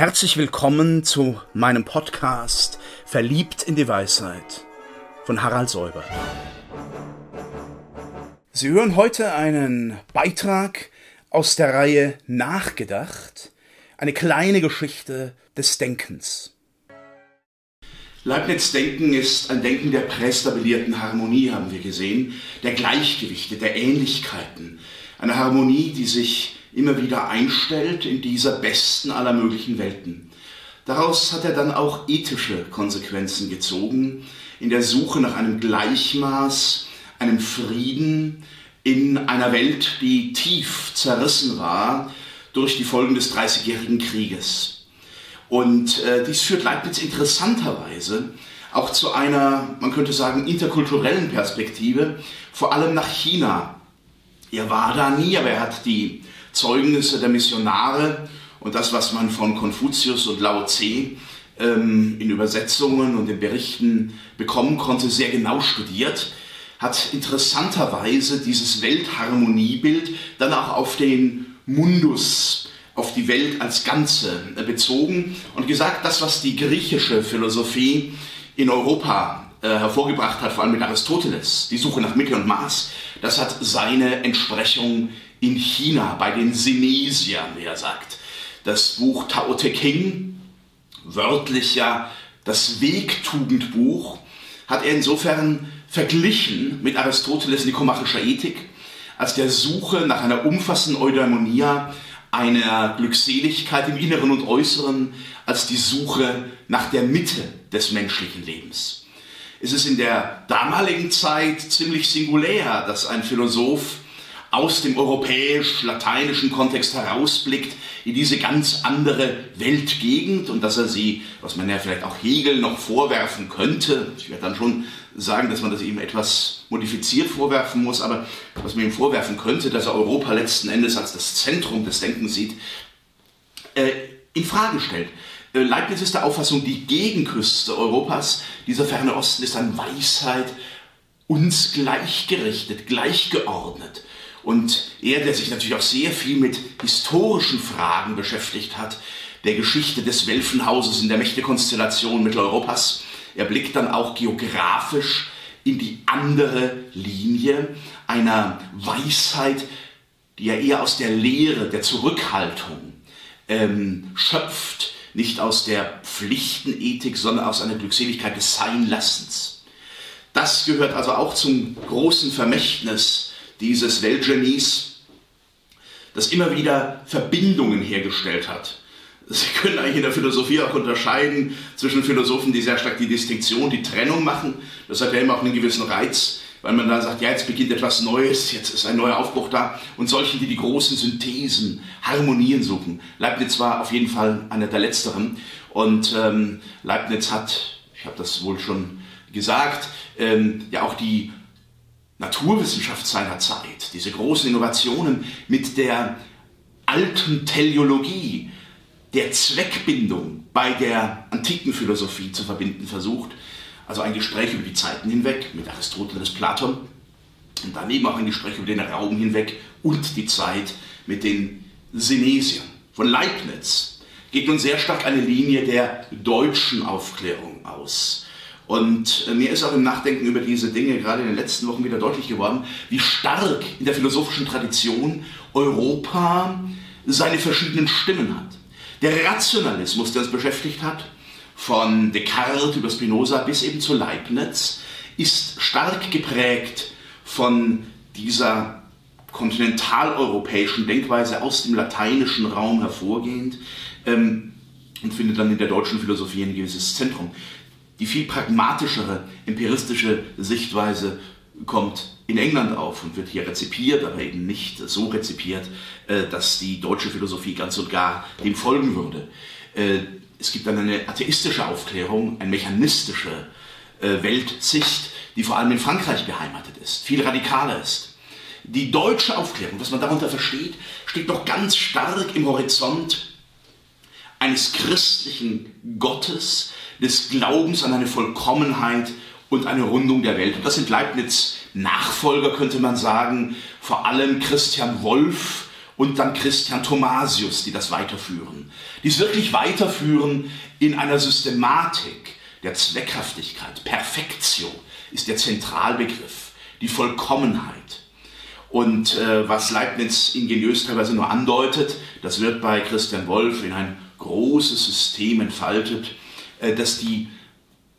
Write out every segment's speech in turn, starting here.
Herzlich willkommen zu meinem Podcast Verliebt in die Weisheit von Harald Säuber. Sie hören heute einen Beitrag aus der Reihe Nachgedacht, eine kleine Geschichte des Denkens. Leibniz Denken ist ein Denken der prästabilierten Harmonie, haben wir gesehen, der Gleichgewichte, der Ähnlichkeiten. Eine Harmonie, die sich immer wieder einstellt in dieser besten aller möglichen Welten. Daraus hat er dann auch ethische Konsequenzen gezogen, in der Suche nach einem Gleichmaß, einem Frieden in einer Welt, die tief zerrissen war durch die Folgen des Dreißigjährigen Krieges. Und äh, dies führt Leibniz interessanterweise auch zu einer, man könnte sagen, interkulturellen Perspektive, vor allem nach China. Er war da nie, aber er hat die Zeugnisse der Missionare und das, was man von Konfuzius und Lao Tse ähm, in Übersetzungen und in Berichten bekommen konnte, sehr genau studiert, hat interessanterweise dieses Weltharmoniebild dann auch auf den Mundus, auf die Welt als Ganze äh, bezogen und gesagt, das, was die griechische Philosophie in Europa äh, hervorgebracht hat, vor allem mit Aristoteles, die Suche nach Mittel und Maß, das hat seine Entsprechung in China bei den Sinesiern, wie er sagt. Das Buch Tao Te King, wörtlich ja das Wegtugendbuch, hat er insofern verglichen mit Aristoteles nikomachischer Ethik als der Suche nach einer umfassenden Eudaimonia, einer Glückseligkeit im Inneren und Äußeren, als die Suche nach der Mitte des menschlichen Lebens. Es ist in der damaligen Zeit ziemlich singulär, dass ein Philosoph aus dem europäisch-lateinischen Kontext herausblickt in diese ganz andere Weltgegend und dass er sie, was man ja vielleicht auch Hegel noch vorwerfen könnte, ich werde dann schon sagen, dass man das ihm etwas modifiziert vorwerfen muss, aber was man ihm vorwerfen könnte, dass er Europa letzten Endes als das Zentrum des Denkens sieht, äh, in Frage stellt. Äh, Leibniz ist der Auffassung, die Gegenküste Europas, dieser ferne Osten, ist an Weisheit uns gleichgerichtet, gleichgeordnet. Und er, der sich natürlich auch sehr viel mit historischen Fragen beschäftigt hat, der Geschichte des Welfenhauses in der Mächtekonstellation Mitteleuropas, er blickt dann auch geografisch in die andere Linie einer Weisheit, die er eher aus der Lehre, der Zurückhaltung ähm, schöpft, nicht aus der Pflichtenethik, sondern aus einer Glückseligkeit des Seinlassens. Das gehört also auch zum großen Vermächtnis dieses Weltgenies, das immer wieder Verbindungen hergestellt hat. Sie können eigentlich in der Philosophie auch unterscheiden zwischen Philosophen, die sehr stark die Distinktion, die Trennung machen. Das hat ja immer auch einen gewissen Reiz, weil man dann sagt, ja, jetzt beginnt etwas Neues, jetzt ist ein neuer Aufbruch da. Und solchen, die die großen Synthesen, Harmonien suchen. Leibniz war auf jeden Fall einer der Letzteren. Und ähm, Leibniz hat, ich habe das wohl schon gesagt, ähm, ja auch die Naturwissenschaft seiner Zeit, diese großen Innovationen mit der alten Teleologie, der Zweckbindung bei der antiken Philosophie zu verbinden versucht. Also ein Gespräch über die Zeiten hinweg mit Aristoteles, Platon und daneben auch ein Gespräch über den Raum hinweg und die Zeit mit den Sinesiern. Von Leibniz geht nun sehr stark eine Linie der deutschen Aufklärung aus. Und äh, mir ist auch im Nachdenken über diese Dinge gerade in den letzten Wochen wieder deutlich geworden, wie stark in der philosophischen Tradition Europa seine verschiedenen Stimmen hat. Der Rationalismus, der uns beschäftigt hat, von Descartes über Spinoza bis eben zu Leibniz, ist stark geprägt von dieser kontinentaleuropäischen Denkweise aus dem lateinischen Raum hervorgehend ähm, und findet dann in der deutschen Philosophie ein gewisses Zentrum. Die viel pragmatischere, empiristische Sichtweise kommt in England auf und wird hier rezipiert, aber eben nicht so rezipiert, äh, dass die deutsche Philosophie ganz und gar dem folgen würde. Äh, es gibt dann eine atheistische Aufklärung, eine mechanistische äh, Weltsicht, die vor allem in Frankreich beheimatet ist, viel radikaler ist. Die deutsche Aufklärung, was man darunter versteht, steht noch ganz stark im Horizont eines christlichen Gottes, des Glaubens an eine Vollkommenheit und eine Rundung der Welt. Und das sind Leibniz Nachfolger, könnte man sagen, vor allem Christian Wolff und dann Christian Thomasius, die das weiterführen. Die es wirklich weiterführen in einer Systematik der Zweckhaftigkeit. Perfektio ist der Zentralbegriff, die Vollkommenheit. Und äh, was Leibniz ingeniös teilweise nur andeutet, das wird bei Christian Wolff in ein großes System entfaltet, dass die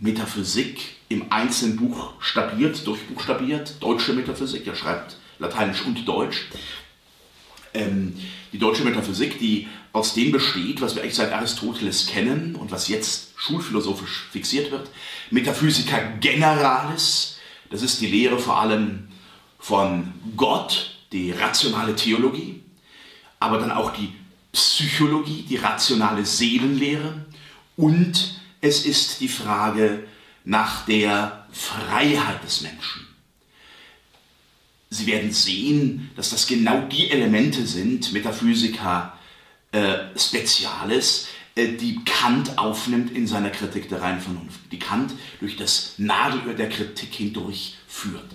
Metaphysik im einzelnen Buch stabiert, durchbuchstabiert, deutsche Metaphysik, er schreibt Lateinisch und Deutsch, ähm, die deutsche Metaphysik, die aus dem besteht, was wir eigentlich seit Aristoteles kennen und was jetzt schulphilosophisch fixiert wird. Metaphysica generalis, das ist die Lehre vor allem von Gott, die rationale Theologie, aber dann auch die Psychologie, die rationale Seelenlehre und es ist die Frage nach der Freiheit des Menschen. Sie werden sehen, dass das genau die Elemente sind, Metaphysica äh, Speziales, äh, die Kant aufnimmt in seiner Kritik der reinen Vernunft, die Kant durch das Nadelöhr der Kritik hindurch führt.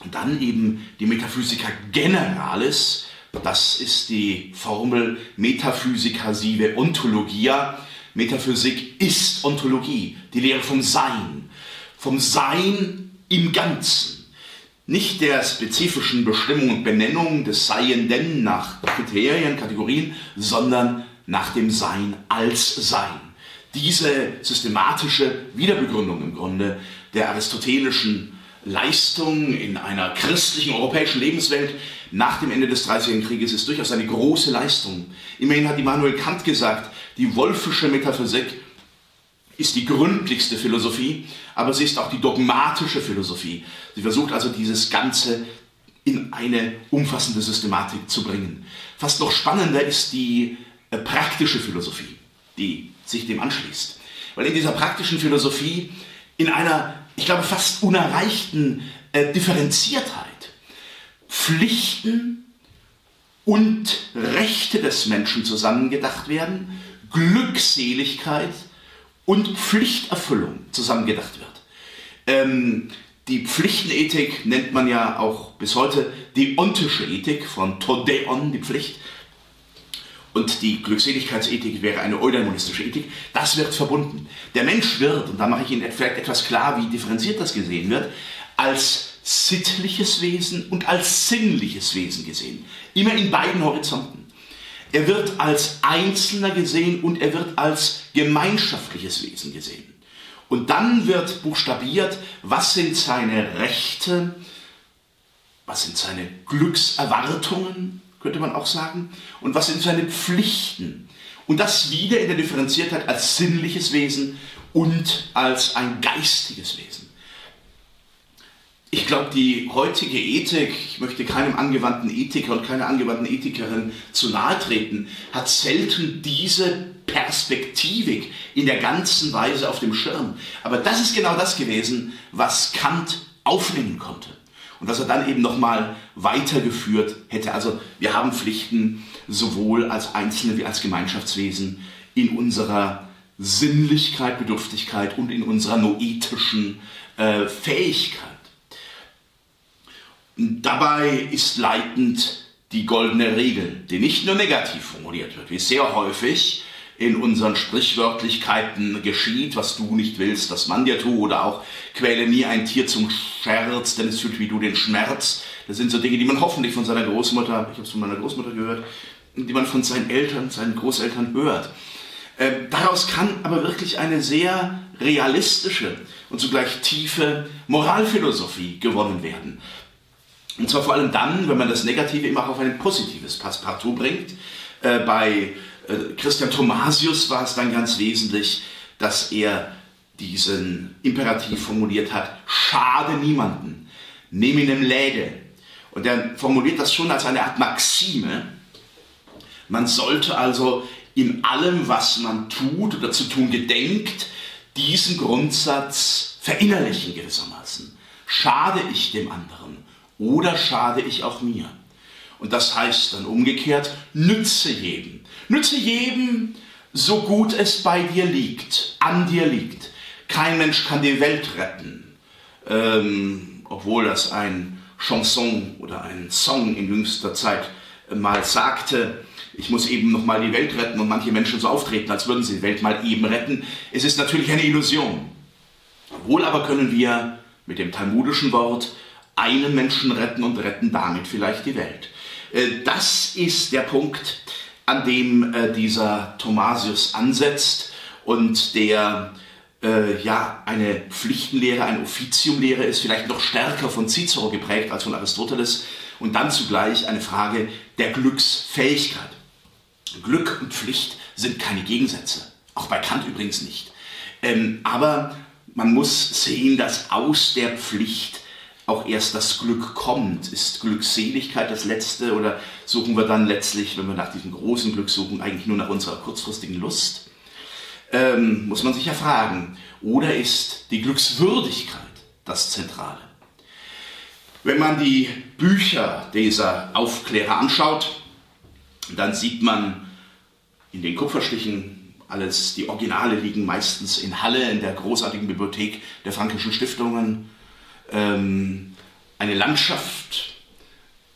Und dann eben die Metaphysica Generalis, das ist die Formel Metaphysica sive Ontologia. Metaphysik ist Ontologie, die Lehre vom Sein, vom Sein im Ganzen nicht der spezifischen Bestimmung und Benennung des Seienden nach Kriterien, Kategorien, sondern nach dem Sein als Sein. Diese systematische Wiederbegründung im Grunde der aristotelischen Leistung in einer christlichen europäischen Lebenswelt nach dem Ende des Dreißigjährigen Krieges ist durchaus eine große Leistung. Immerhin hat Immanuel Kant gesagt, die wolfische Metaphysik ist die gründlichste Philosophie, aber sie ist auch die dogmatische Philosophie. Sie versucht also dieses Ganze in eine umfassende Systematik zu bringen. Fast noch spannender ist die äh, praktische Philosophie, die sich dem anschließt. Weil in dieser praktischen Philosophie, in einer, ich glaube, fast unerreichten äh, Differenziertheit, Pflichten und Rechte des Menschen zusammengedacht werden, Glückseligkeit und Pflichterfüllung zusammengedacht wird. Ähm, die Pflichtenethik nennt man ja auch bis heute die ontische Ethik von Todeon, die Pflicht. Und die Glückseligkeitsethik wäre eine eudaimonistische Ethik. Das wird verbunden. Der Mensch wird, und da mache ich Ihnen vielleicht etwas klar, wie differenziert das gesehen wird, als sittliches Wesen und als sinnliches Wesen gesehen. Immer in beiden Horizonten. Er wird als Einzelner gesehen und er wird als gemeinschaftliches Wesen gesehen. Und dann wird buchstabiert, was sind seine Rechte, was sind seine Glückserwartungen, könnte man auch sagen, und was sind seine Pflichten. Und das wieder in der Differenziertheit als sinnliches Wesen und als ein geistiges Wesen. Ich glaube, die heutige Ethik, ich möchte keinem angewandten Ethiker und keiner angewandten Ethikerin zu nahe treten, hat selten diese Perspektivik in der ganzen Weise auf dem Schirm. Aber das ist genau das gewesen, was Kant aufnehmen konnte. Und was er dann eben nochmal weitergeführt hätte. Also wir haben Pflichten sowohl als Einzelne wie als Gemeinschaftswesen in unserer Sinnlichkeit, Bedürftigkeit und in unserer noetischen äh, Fähigkeit. Dabei ist leitend die goldene Regel, die nicht nur negativ formuliert wird, wie sehr häufig in unseren Sprichwörtlichkeiten geschieht, was du nicht willst, dass man dir tue, oder auch quäle nie ein Tier zum Scherz, denn es fühlt wie du den Schmerz. Das sind so Dinge, die man hoffentlich von seiner Großmutter, ich habe es von meiner Großmutter gehört, die man von seinen Eltern, seinen Großeltern hört. Äh, daraus kann aber wirklich eine sehr realistische und zugleich tiefe Moralphilosophie gewonnen werden. Und zwar vor allem dann, wenn man das Negative immer auf ein positives Passepartout bringt. Äh, bei Christian Thomasius war es dann ganz wesentlich, dass er diesen Imperativ formuliert hat, schade niemanden, nimm ihn im Läde. Und er formuliert das schon als eine Art Maxime. Man sollte also in allem, was man tut oder zu tun gedenkt, diesen Grundsatz verinnerlichen gewissermaßen. Schade ich dem anderen oder schade ich auch mir? Und das heißt dann umgekehrt, nütze jedem. Nütze jedem, so gut es bei dir liegt, an dir liegt. Kein Mensch kann die Welt retten, ähm, obwohl das ein Chanson oder ein Song in jüngster Zeit mal sagte, ich muss eben noch mal die Welt retten und manche Menschen so auftreten, als würden sie die Welt mal eben retten. Es ist natürlich eine Illusion. Wohl aber können wir mit dem talmudischen Wort einen Menschen retten und retten damit vielleicht die Welt. Äh, das ist der Punkt, an dem äh, dieser Thomasius ansetzt und der äh, ja eine Pflichtenlehre, eine Offiziumlehre ist, vielleicht noch stärker von Cicero geprägt als von Aristoteles und dann zugleich eine Frage der Glücksfähigkeit. Glück und Pflicht sind keine Gegensätze, auch bei Kant übrigens nicht. Ähm, aber man muss sehen, dass aus der Pflicht auch erst das Glück kommt. Ist Glückseligkeit das Letzte oder suchen wir dann letztlich, wenn wir nach diesem großen Glück suchen, eigentlich nur nach unserer kurzfristigen Lust? Ähm, muss man sich ja fragen. Oder ist die Glückswürdigkeit das Zentrale? Wenn man die Bücher dieser Aufklärer anschaut, dann sieht man in den Kupferstichen alles, die Originale liegen meistens in Halle, in der großartigen Bibliothek der Frankischen Stiftungen. Ähm, eine Landschaft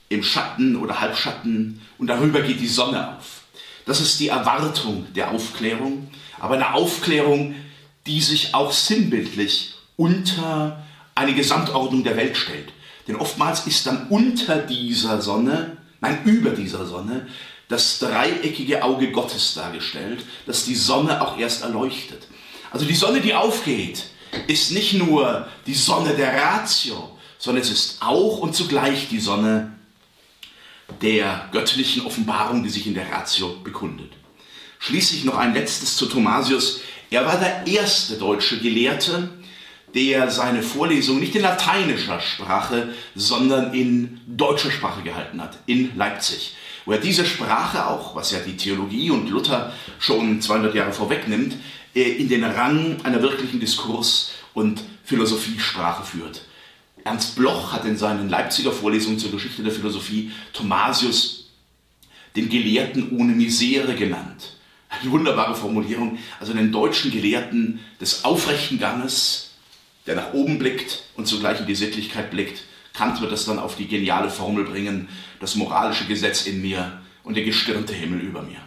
im Schatten oder Halbschatten und darüber geht die Sonne auf. Das ist die Erwartung der Aufklärung, aber eine Aufklärung, die sich auch sinnbildlich unter eine Gesamtordnung der Welt stellt. Denn oftmals ist dann unter dieser Sonne, nein, über dieser Sonne, das dreieckige Auge Gottes dargestellt, das die Sonne auch erst erleuchtet. Also die Sonne, die aufgeht, ist nicht nur die Sonne der Ratio, sondern es ist auch und zugleich die Sonne der göttlichen Offenbarung, die sich in der Ratio bekundet. Schließlich noch ein letztes zu Thomasius. Er war der erste deutsche Gelehrte, der seine Vorlesung nicht in lateinischer Sprache, sondern in deutscher Sprache gehalten hat, in Leipzig wo er diese Sprache auch, was ja die Theologie und Luther schon 200 Jahre vorwegnimmt, in den Rang einer wirklichen Diskurs- und Philosophiesprache führt. Ernst Bloch hat in seinen Leipziger Vorlesungen zur Geschichte der Philosophie Thomasius den Gelehrten ohne Misere genannt. Eine wunderbare Formulierung, also einen deutschen Gelehrten des aufrechten Ganges, der nach oben blickt und zugleich in die Sittlichkeit blickt, Kant wird das dann auf die geniale Formel bringen, das moralische Gesetz in mir und der gestirnte Himmel über mir.